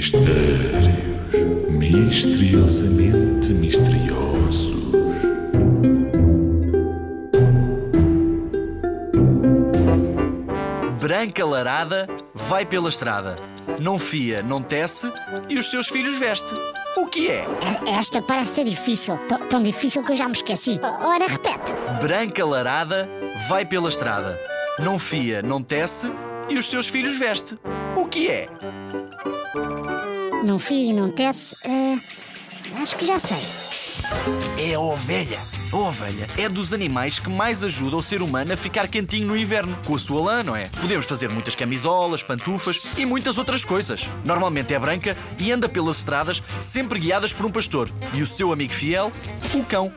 Mistérios misteriosamente misteriosos. Branca larada vai pela estrada. Não fia, não tece e os seus filhos veste. O que é? É- Esta parece ser difícil. T- tão difícil que eu já me esqueci. Ora, repete. Branca larada vai pela estrada. Não fia, não tece e os seus filhos veste. O que é? Não fio e não tece. eh, acho que já sei. É a ovelha. A ovelha é dos animais que mais ajuda o ser humano a ficar quentinho no inverno. Com a sua lã, não é? Podemos fazer muitas camisolas, pantufas e muitas outras coisas. Normalmente é branca e anda pelas estradas sempre guiadas por um pastor. E o seu amigo fiel, o cão.